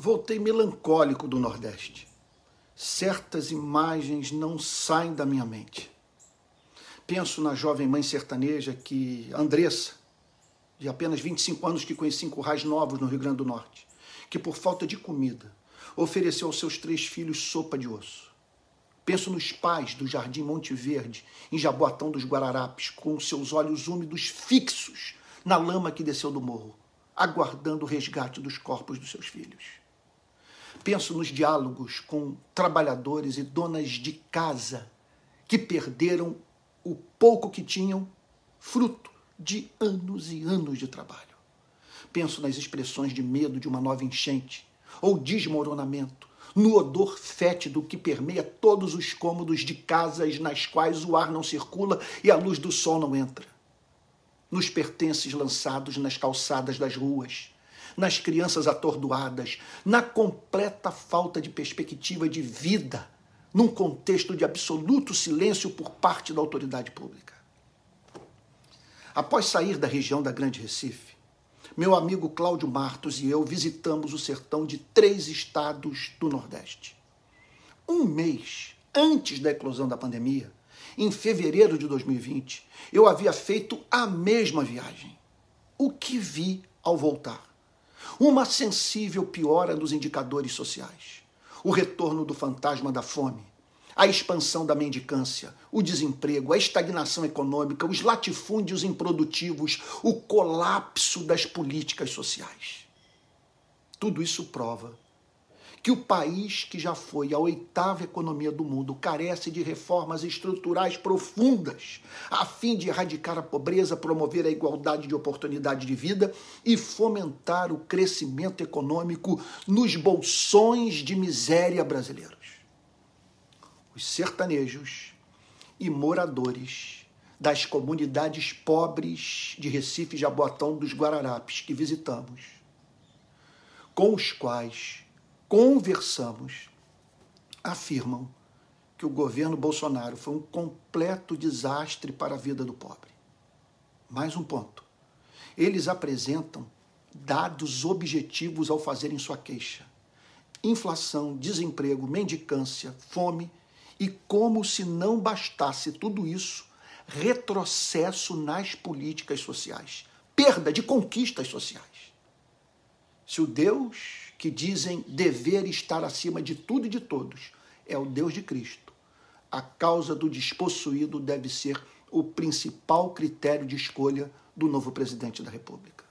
Voltei melancólico do Nordeste. Certas imagens não saem da minha mente. Penso na jovem mãe sertaneja que, Andressa, de apenas 25 anos que conheci em currais novos no Rio Grande do Norte, que por falta de comida ofereceu aos seus três filhos sopa de osso. Penso nos pais do Jardim Monte Verde, em Jaboatão dos Guararapes, com seus olhos úmidos fixos na lama que desceu do morro, aguardando o resgate dos corpos dos seus filhos. Penso nos diálogos com trabalhadores e donas de casa que perderam o pouco que tinham, fruto de anos e anos de trabalho. Penso nas expressões de medo de uma nova enchente ou desmoronamento, no odor fétido que permeia todos os cômodos de casas nas quais o ar não circula e a luz do sol não entra. Nos pertences lançados nas calçadas das ruas, nas crianças atordoadas, na completa falta de perspectiva de vida, num contexto de absoluto silêncio por parte da autoridade pública. Após sair da região da Grande Recife, meu amigo Cláudio Martos e eu visitamos o sertão de três estados do Nordeste. Um mês antes da eclosão da pandemia, em fevereiro de 2020, eu havia feito a mesma viagem. O que vi ao voltar? Uma sensível piora dos indicadores sociais, o retorno do fantasma da fome, a expansão da mendicância, o desemprego, a estagnação econômica, os latifúndios improdutivos, o colapso das políticas sociais. Tudo isso prova que o país que já foi a oitava economia do mundo carece de reformas estruturais profundas, a fim de erradicar a pobreza, promover a igualdade de oportunidade de vida e fomentar o crescimento econômico nos bolsões de miséria brasileiros. Os sertanejos e moradores das comunidades pobres de Recife e Jaboatão dos Guararapes que visitamos, com os quais conversamos, afirmam que o governo Bolsonaro foi um completo desastre para a vida do pobre. Mais um ponto. Eles apresentam dados objetivos ao fazerem sua queixa: inflação, desemprego, mendicância, fome e, como se não bastasse tudo isso, retrocesso nas políticas sociais, perda de conquistas sociais. Se o Deus que dizem dever estar acima de tudo e de todos, é o Deus de Cristo. A causa do despossuído deve ser o principal critério de escolha do novo presidente da República.